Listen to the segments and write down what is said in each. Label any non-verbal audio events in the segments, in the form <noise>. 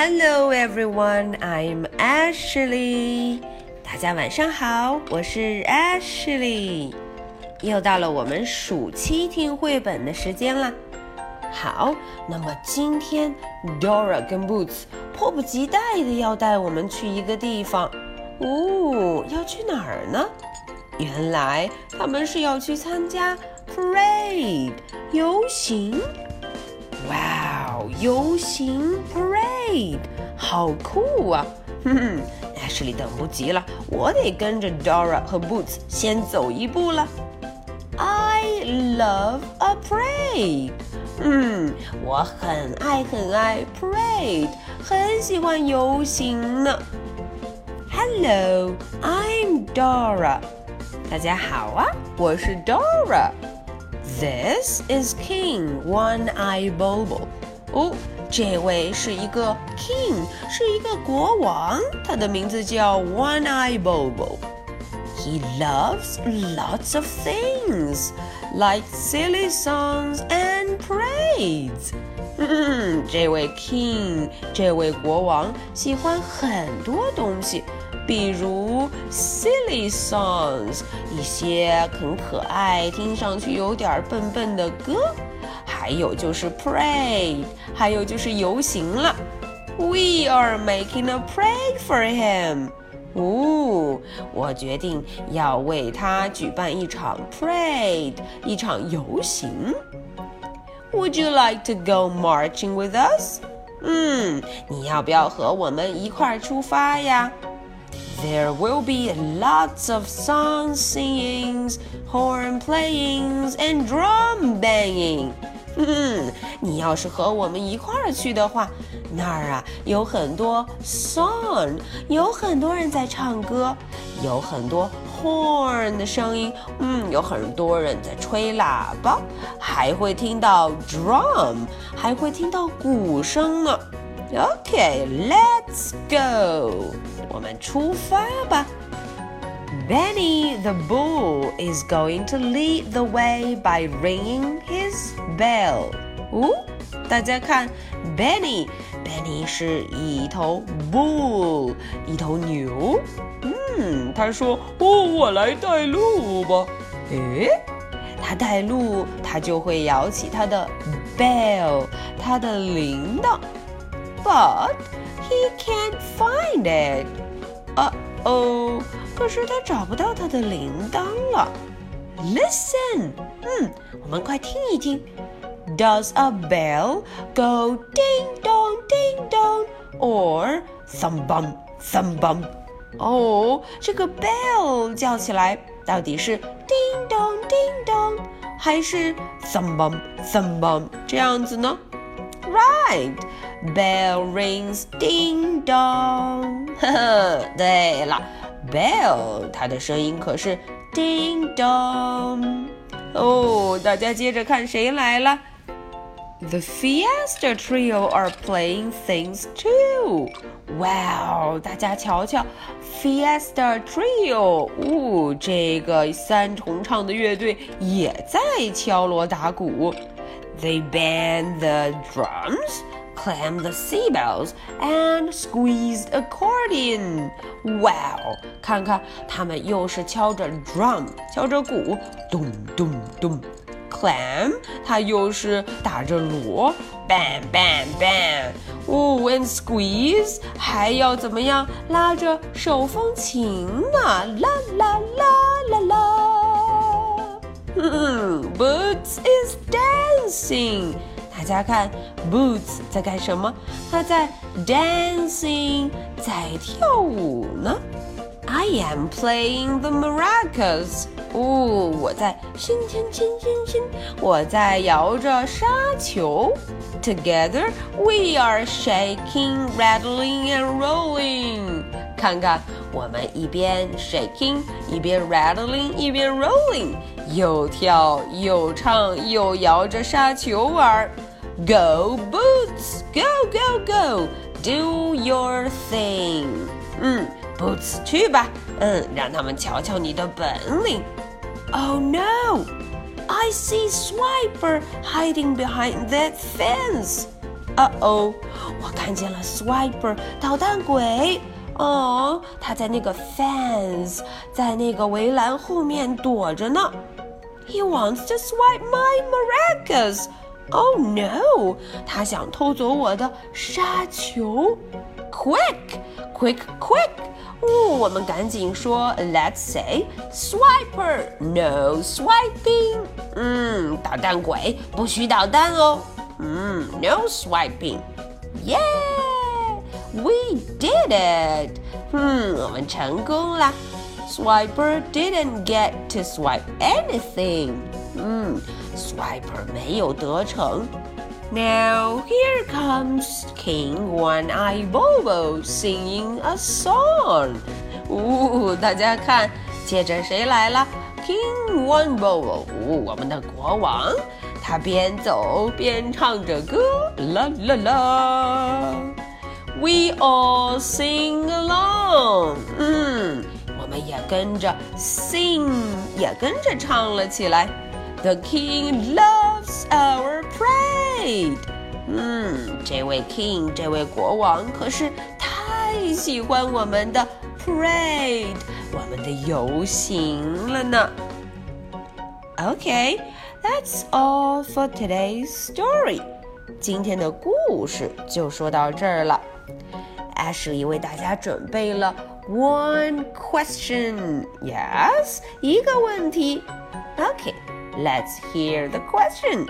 Hello everyone, I'm Ashley. 大家晚上好，我是 Ashley。又到了我们暑期听绘本的时间啦。好，那么今天 Dora 跟 Boots 迫不及待的要带我们去一个地方。哦，要去哪儿呢？原来他们是要去参加 parade 游行。哇哦，游行 parade Great，好酷啊！嗯，Ashley <laughs> 等不及了，我得跟着 Dora 和 Boots 先走一步了。I love a parade。嗯，我很爱很爱 parade，很喜欢游行呢。Hello，I'm Dora。大家好啊，我是 Dora。This is King Juan el Bobo。哦。这位是一个 king，是一个国王，他的名字叫 One Eye Bobo。He loves lots of things like silly songs and parades. 嗯，这位 king，这位国王喜欢很多东西，比如 silly songs，一些很可爱、听上去有点笨笨的歌，还有就是 parade，还有就是游行了。We are making a parade for him. 哦，我决定要为他举办一场 parade，一场游行。Would you like to go marching with us？嗯，你要不要和我们一块儿出发呀？There will be lots of song singings, horn playings, and drum banging. 嗯，你要是和我们一块儿去的话，那儿啊有很多 song，有很多人在唱歌，有很多 horn 的声音，嗯，有很多人在吹喇叭，还会听到 drum，还会听到鼓声呢。OK，let's go，我们出发吧。Benny the Bull is going to lead the way by ringing his bell. 哦，大家看，Benny，Benny 是一头 bull，一头牛。嗯，他说：“哦，我来带路吧。”诶，他带路，他就会摇起他的 bell，他的铃铛。But he can't find it. 啊哦。 可是他找不到他的铃铛了。Listen，嗯，我们快听一听。Does a bell go ding dong ding dong or thumb bum thumb bum？哦，这个 bell 叫起来到底是 ding dong ding dong 还是 thumb bum thumb bum 这样子呢？Right，bell rings ding dong。呵呵，对了。Bell，它的声音可是 ding dong。哦，大家接着看谁来了。The Fiesta Trio are playing things too. Wow！大家瞧瞧，Fiesta Trio，哦，这个三重唱的乐队也在敲锣打鼓。They band the drums clammed the seabells and squeezed accordion. Wow！看看他们又是敲着 drum，敲着鼓，咚咚咚。Clam，它又是打着锣，bang bang bang。哦，and squeeze 还要怎么样？拉着手风琴呢，啦啦啦啦啦。嗯，Boots is dancing。 大家看，Boots 在干什么？他在 dancing，在跳舞呢。I am playing the maracas。哦，我在心心心心心，我在摇着沙球。Together we are shaking, rattling and rolling。看看，我们一边 shaking，一边 rattling，一边 rolling，又跳又唱又摇着沙球玩。Go Boots, go go go, do your thing。嗯，Boots 去吧，嗯，让他们瞧瞧你的本领。Oh no, I see Swiper hiding behind that fence. 哦哦，我看见了 Swiper 捣蛋鬼。哦，他在那个 fence，在那个围栏后面躲着呢。He wants to swipe my maracas. Oh no！他想偷走我的沙球。Quick, quick, quick！哦，我们赶紧说，Let's say swiper, no swiping。嗯，捣蛋鬼不许捣蛋哦。嗯，no swiping。Yeah，we did it。嗯，我们成功了。Swiper didn't get to swipe anything. 嗯 Swiper 没有得逞。Now here comes King Juan el Bobo singing a song。呜，大家看，接着谁来了？King One Bobo，我们的国王，他边走边唱着歌，啦啦啦。We all sing along。嗯，我们也跟着 sing，也跟着唱了起来。The king loves our parade。嗯，这位 king，这位国王可是太喜欢我们的 parade，我们的游行了呢。Okay，that's all for today's story。今天的故事就说到这儿了。Ashley 为大家准备了。One question. Yes, 一个问题。Okay, Let's hear the question.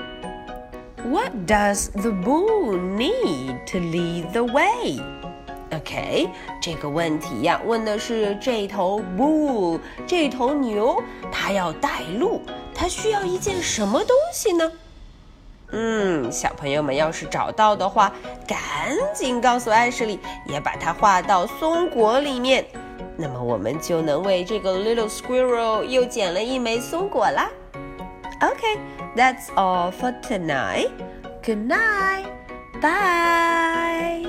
What does the bull need to lead the way? OK，这个问题呀，问的是这头 bull，这头牛，它要带路，它需要一件什么东西呢？嗯，小朋友们要是找到的话，赶紧告诉艾什莉，也把它画到松果里面，那么我们就能为这个 little squirrel 又捡了一枚松果啦。Okay, that's all for tonight. Good night. Bye.